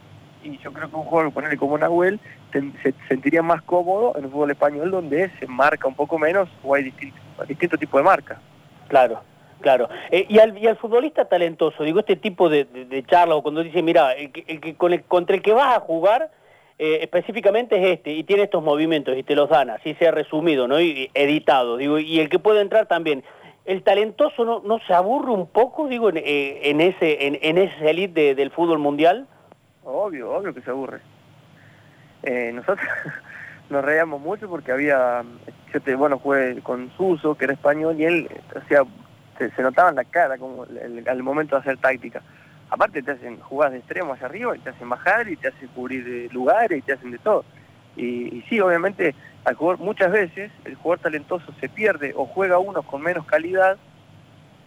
y yo creo que un jugador, ponerle como Nahuel, se sentiría más cómodo en el fútbol español donde se marca un poco menos o hay distintos distinto tipo de marca. Claro, claro. Eh, y, al, y al futbolista talentoso, digo, este tipo de, charla o cuando dice, mira, el con el, contra el que vas a jugar eh, específicamente es este y tiene estos movimientos y te los dan, así sea resumido, ¿no? Y editado, digo, y el que puede entrar también el talentoso no, se aburre un poco, digo, en, eh, ese en, en ese elite del fútbol mundial? Obvio, obvio que se aburre. Eh, nosotros nos reíamos mucho porque había, yo te, bueno, jugué con Suso, que era español, y él, o sea, se, notaba en la cara como al momento de hacer táctica. Aparte te hacen jugadas de extremo hacia arriba y te hacen bajar y te hacen cubrir lugares y te hacen de todo. Y, sí, obviamente, al jugador, muchas veces el jugador talentoso se pierde o juega uno con menos calidad,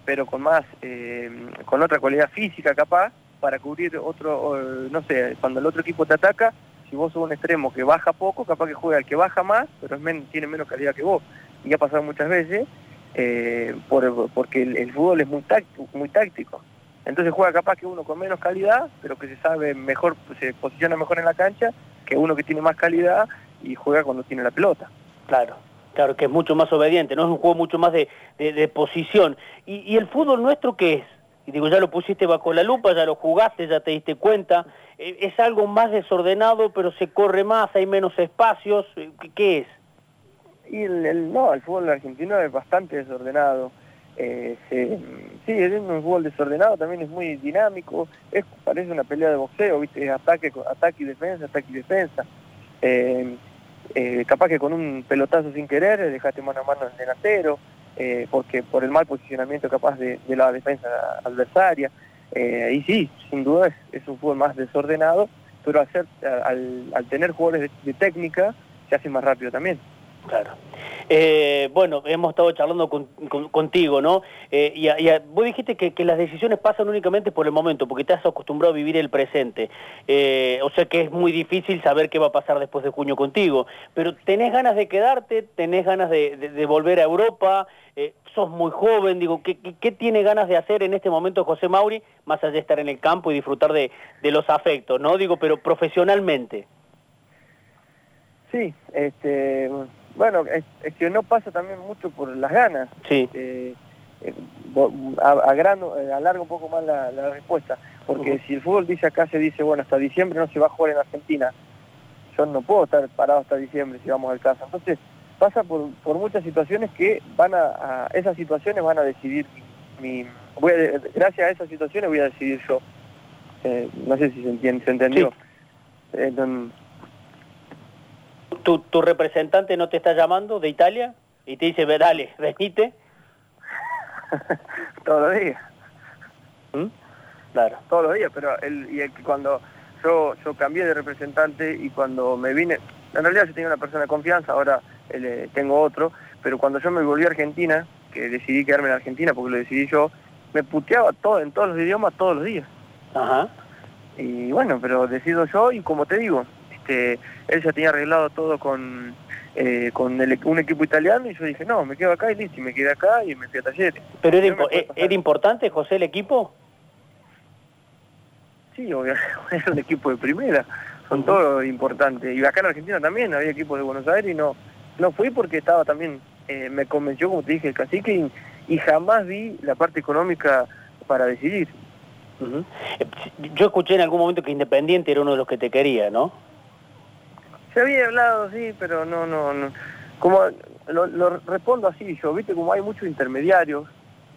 pero con más, eh, con otra cualidad física capaz, para cubrir otro, no sé, cuando el otro equipo te ataca, si vos sos un extremo que baja poco, capaz que juega el que baja más, pero es tiene menos calidad que vos. Y ha pasado muchas veces, eh, por, porque el, fútbol es muy táctico. Entonces juega capaz que uno con menos calidad, pero que se sabe mejor, se posiciona mejor en la cancha que uno que tiene más calidad y juega cuando tiene la pelota. Claro, claro, que es mucho más obediente, no es un juego mucho más de, posición. ¿Y, el fútbol nuestro qué es? Y digo, ya lo pusiste bajo la lupa, ya lo jugaste, ya te diste cuenta. Eh, ¿Es algo más desordenado, pero se corre más, hay menos espacios? Eh, ¿Qué, es? Y el, no, el fútbol argentino es bastante desordenado. Eh, sí, es un fútbol desordenado, también es muy dinámico, es, parece una pelea de boxeo, ¿viste? ataque, ataque y defensa, ataque y defensa. Eh, eh, capaz que con un pelotazo sin querer dejaste mano a mano al delantero, eh, porque por el mal posicionamiento capaz de, la defensa adversaria. Eh, y sí, sin duda es, un fútbol más desordenado, pero hacer, al, tener jugadores de técnica se hace más rápido también. Claro. Eh, bueno, hemos estado charlando contigo, ¿no? Eh, y, vos dijiste que, las decisiones pasan únicamente por el momento, porque te has acostumbrado a vivir el presente. Eh, o sea que es muy difícil saber qué va a pasar después de junio contigo. Pero ¿tenés ganas de quedarte? ¿Tenés ganas de, volver a Europa? sos muy joven, digo, ¿qué, tiene ganas de hacer en este momento José Mauri, más allá de estar en el campo y disfrutar de los afectos, ¿no? Digo, pero profesionalmente. Sí, este, bueno, es, que no pasa también mucho por las ganas. Sí. Eh, eh, a, eh, alargo un poco más la, respuesta, porque si el fútbol dice acá, se dice, bueno, hasta diciembre no se va a jugar en Argentina, yo no puedo estar parado hasta diciembre si vamos al caso. Entonces, pasa por, muchas situaciones que van a, esas situaciones van a decidir mi, voy gracias a esas situaciones voy a decidir yo. no sé si se, entiende, se entendió tu, tu representante no te está llamando de Italia y te dice, dale, venite. Todos los días. ¿Mm? Claro. Todos los días, pero el, y el, cuando yo, yo cambié de representante y cuando me vine, en realidad yo tenía una persona de confianza, ahora eh, tengo otro, pero cuando yo me volví a Argentina, que decidí quedarme en Argentina porque lo decidí yo, me puteaba todo, en todos los idiomas todos los días. Ajá. Y bueno, pero decido yo y como te digo, este, él ya tenía arreglado todo con, eh, con un equipo italiano y yo dije, no, me quedo acá y listo, y me quedé acá y me fui a talleres. ¿Pero era, eh, importante, José, el equipo? Sí, obviamente, era un equipo de primera, son todos importantes. Y acá en Argentina también había equipos de Buenos Aires y no, no fui porque estaba también, eh, me convenció, como te dije, el cacique y, jamás vi la parte económica para decidir. Yo escuché en algún momento que Independiente era uno de los que te quería, ¿no? Se había hablado, sí, pero no, no, no. Como lo, respondo así yo, viste, como hay muchos intermediarios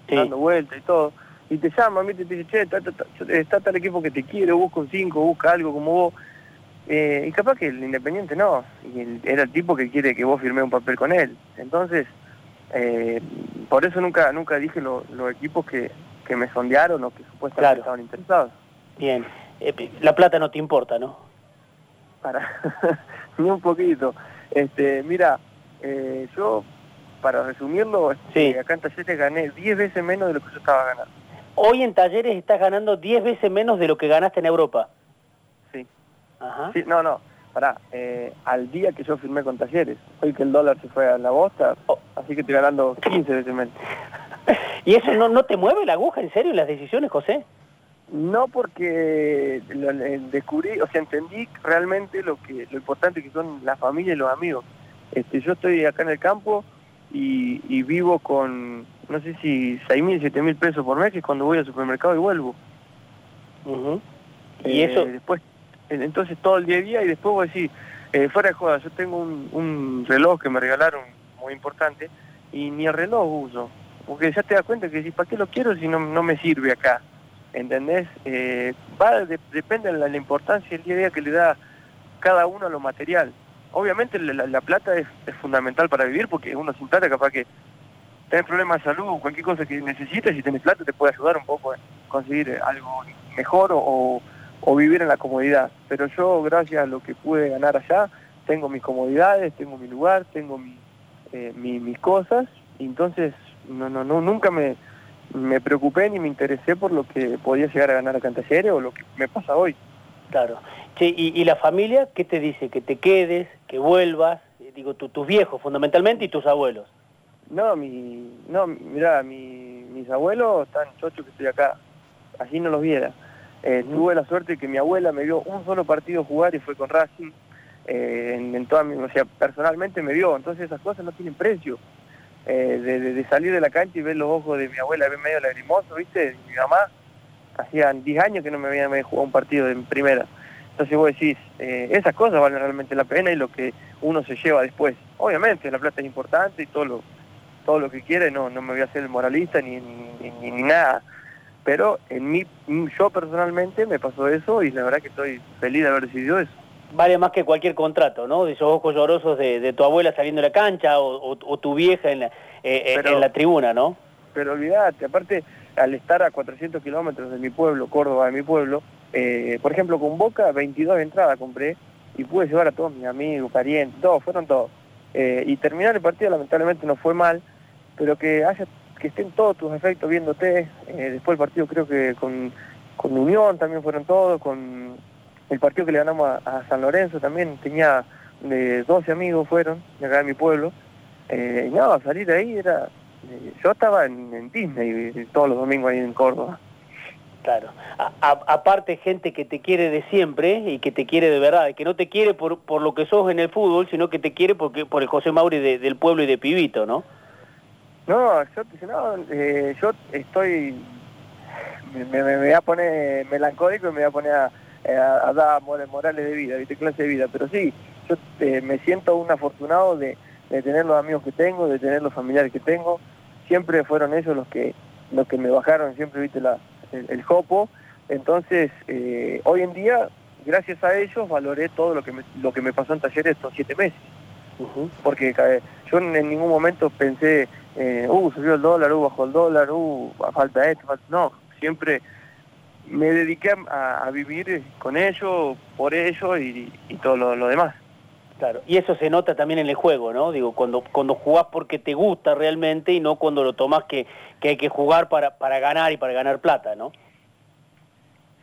dando vueltas y todo, y te llaman, viste, te dicen, che, está, tal equipo que te quiere, busca un 5, busca algo como vos. Eh, y capaz que el Independiente no, y era el tipo que quiere que vos firme un papel con él. Entonces, eh, por eso nunca nunca dije los equipos que, que me sondearon o que supuestamente estaban interesados. Bien, eh, la plata no te importa, ¿no? Para ni un poquito. Este, mira, eh, yo, para resumirlo, este, acá en Talleres gané 10 veces menos de lo que yo estaba ganando. Hoy en Talleres estás ganando 10 veces menos de lo que ganaste en Europa. Sí. Ajá. Sí, no, no, pará, eh, al día que yo firmé con Talleres, hoy que el dólar se fue a la bosta, oh. así que estoy ganando 15 veces menos. ¿Y eso no, no te mueve la aguja, en serio, en las decisiones, José? No porque descubrí, o sea, entendí realmente lo que lo importante que son la familia y los amigos. Este, yo estoy acá en el campo y, vivo con, no sé si 6 mil, 7 mil pesos por mes, que es cuando voy al supermercado y vuelvo. Y eso... Eh, después, entonces todo el día a día y después voy a decir, eh, fuera de joda, yo tengo un, reloj que me regalaron muy importante y ni el reloj uso. Porque ya te das cuenta que si ¿para qué lo quiero si no, no me sirve acá? ¿Entendés? Eh, va, depende de la, importancia el día a día que le da cada uno a lo material. Obviamente la, plata es, fundamental para vivir porque uno sin plata capaz que tenés problemas de salud cualquier cosa que necesites, si tenés plata te puede ayudar un poco a conseguir algo mejor o, vivir en la comodidad. Pero yo, gracias a lo que pude ganar allá, tengo mis comodidades, tengo mi lugar, tengo eh, mis cosas, y entonces no, no, no, nunca me, me preocupé ni me interesé por lo que podía llegar a ganar a Cantalleres o lo que me pasa hoy. Claro. ¿y, la familia qué te dice? ¿Que te quedes, que vuelvas? Eh, digo, tus viejos fundamentalmente y tus abuelos. No, mi, no, mira, mi, mis abuelos están chochos que estoy acá. Así no los viera. Eh, tuve la suerte de que mi abuela me vio un solo partido jugar y fue con Racing. Eh, en, toda mi, o sea, personalmente me vio. Entonces esas cosas no tienen precio. Eh, de, salir de la cancha y ver los ojos de mi abuela ver medio lagrimoso, ¿viste? mi mamá, hacían 10 años que no me habían jugado un partido en primera. Entonces vos decís, eh, esas cosas valen realmente la pena y lo que uno se lleva después. Obviamente la plata es importante y todo lo, todo lo que quiere, no, no me voy a hacer el moralista ni, ni, ni, nada. Pero en mí, yo personalmente me pasó eso y la verdad que estoy feliz de haber decidido eso. Vale más que cualquier contrato, ¿no? De esos ojos llorosos de, tu abuela saliendo de la cancha o, tu vieja en la, eh, en la tribuna, ¿no? Pero olvídate, aparte, al estar a 400 kilómetros de mi pueblo, Córdoba, de mi pueblo, eh, por ejemplo, con Boca, 22 entradas compré y pude llevar a todos mis amigos, parientes, todos, fueron todos. Eh, y terminar el partido lamentablemente no fue mal, pero que haya que estén todos tus efectos viéndote. después el partido creo que con, con Unión también fueron todos, con el partido que le ganamos a, San Lorenzo también tenía de 12 amigos fueron, de acá de mi pueblo. Eh, y nada, salir de ahí era... Eh, yo estaba en, Disney eh, todos los domingos ahí en Córdoba. Claro. aparte gente que te quiere de siempre y que te quiere de verdad, que no te quiere por, por lo que sos en el fútbol, sino que te quiere porque, por el José Mauri del pueblo y de Pibito, ¿no? No, yo, no, eh, yo estoy... Me, me, voy a poner melancólico y me voy a poner a, eh, a, dar morales de vida, ¿viste? clase de vida. Pero sí, yo eh, me siento un afortunado de, tener los amigos que tengo, de tener los familiares que tengo. Siempre fueron ellos los que los que me bajaron, siempre viste la, el, jopo. Entonces, eh, hoy en día, gracias a ellos, valoré todo lo que me, lo que me pasó en talleres estos siete meses. Porque yo en, ningún momento pensé, uh, subió el dólar, uh, bajó el dólar, uh, falta esto, falta... no, siempre me dediqué a, vivir con ellos, por ellos y, todo lo, demás. Claro, y eso se nota también en el juego, ¿no? Digo, cuando, cuando jugás porque te gusta realmente y no cuando lo tomás que, que hay que jugar para, para ganar y para ganar plata, ¿no?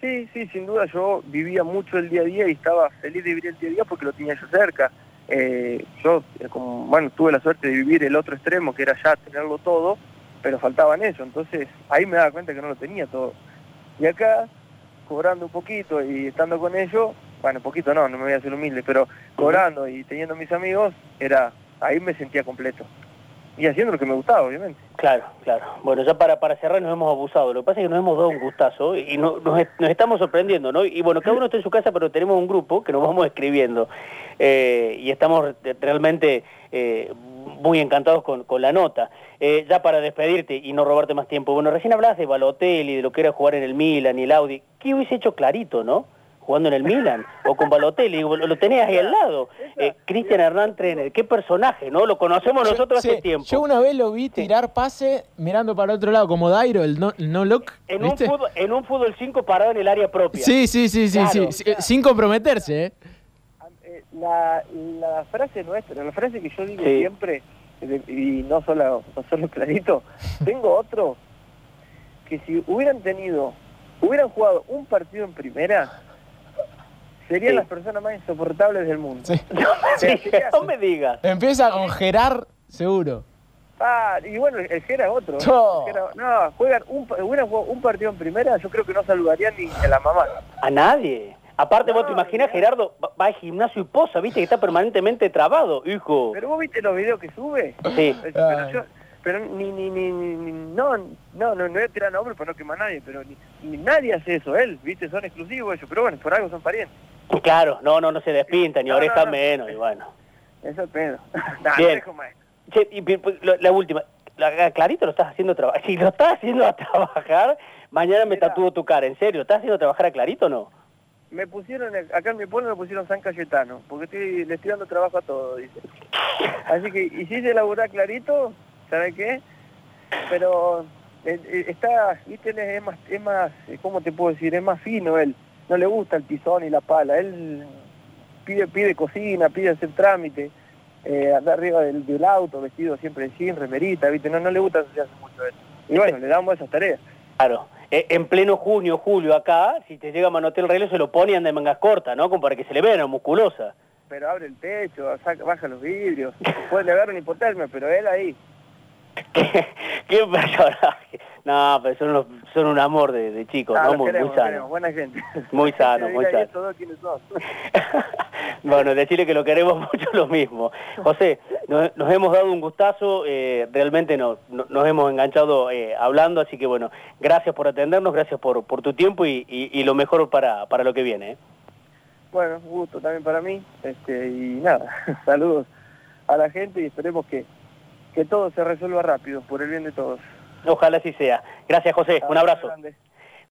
Sí, sí, sin duda yo vivía mucho el día a día y estaba feliz de vivir el día a día porque lo tenía yo cerca. Eh, yo, eh, como, bueno, tuve la suerte de vivir el otro extremo, que era ya tenerlo todo, pero faltaban eso, entonces ahí me daba cuenta que no lo tenía todo. Y acá, cobrando un poquito y estando con ellos, bueno, un poquito no, no me voy a hacer humilde, pero cobrando y teniendo mis amigos, era ahí me sentía completo. Y haciendo lo que me gustaba, obviamente. Claro, claro. Bueno, ya para, para cerrar nos hemos abusado. Lo que pasa es que nos hemos dado un gustazo y nos, nos, estamos sorprendiendo, ¿no? Y bueno, cada uno está en su casa, pero tenemos un grupo que nos vamos escribiendo. Eh, y estamos realmente eh, muy encantados con, la nota. Eh, ya para despedirte y no robarte más tiempo, bueno, recién hablabas de Balotelli, de lo que era jugar en el Milan y el Audi. ¿Qué hubiese hecho clarito, no? Jugando en el Milan o con Balotelli, lo tenías ahí al lado. Eh, Cristian Hernán Trener, qué personaje, ¿no? Lo conocemos nosotros hace tiempo. Yo una vez lo vi tirar pase mirando para otro lado, como Dairo, el no, no look. En un, fútbol, en un fútbol 5 parado en el área propia. Sí, sí, sí, sí, sí. Sin comprometerse, ¿eh? La, la, frase nuestra, la frase que yo digo siempre y no solo, no solo clarito, tengo otro que si hubieran tenido, hubieran jugado un partido en primera, serían las personas más insoportables del mundo. No, me digas. Empieza con Gerard, seguro. Ah, y bueno, el Gerard es otro. no, juegan un, hubieran jugado un partido en primera, yo creo que no saludarían ni a la mamá. A nadie. Aparte, vos te imaginas, Gerardo, va al gimnasio y posa, viste que está permanentemente trabado, hijo. Pero vos viste los videos que sube. Sí. Pero, ni, ni, ni, no, no, no, no voy a tirar nombres para no quemar a nadie, pero ni, nadie hace eso, él, viste, son exclusivos ellos, pero bueno, por algo son parientes. Claro, no, no, no se despinta, ni oreja menos, y bueno. Eso es pedo. Bien. y, la última, clarito lo estás haciendo trabajar. Si lo estás haciendo a trabajar, mañana me tatúo tu cara, ¿en serio? ¿Estás haciendo trabajar a Clarito o no? Me pusieron, acá en mi pueblo me pusieron San Cayetano, porque estoy, le estoy dando trabajo a todo, dice. Así que hiciste laburar clarito, ¿sabes qué? Pero eh, eh, está, viste, es más, es más, ¿cómo te puedo decir? Es más fino él, no le gusta el tizón y la pala, él pide, pide cocina, pide hacer trámite, eh, andar arriba del, del, auto, vestido siempre sin remerita, viste, no, no le gusta hacer mucho eso. Y bueno, le damos esas tareas. Claro. Eh, en pleno junio, julio acá, si te llega a manotear el reloj se lo ponían de mangas cortas, ¿no? Como para que se le vea la musculosa. Pero abre el techo, baja los vidrios, puede le agarrar un hipotermia, pero él ahí. ¿Qué, personaje? No, pero son, son un amor de, chicos, ah, ¿no? Muy, sano. buena gente. Muy sano, muy sano. bueno, decirle que lo queremos mucho lo mismo. José, nos, hemos dado un gustazo, eh, realmente nos, nos hemos enganchado eh, hablando, así que bueno, gracias por atendernos, gracias por, por tu tiempo y, y, lo mejor para, para lo que viene. ¿eh? Bueno, un gusto también para mí, este, y nada, saludos a la gente y esperemos que que todo se resuelva rápido, por el bien de todos. Ojalá así sea. Gracias, José. Un abrazo.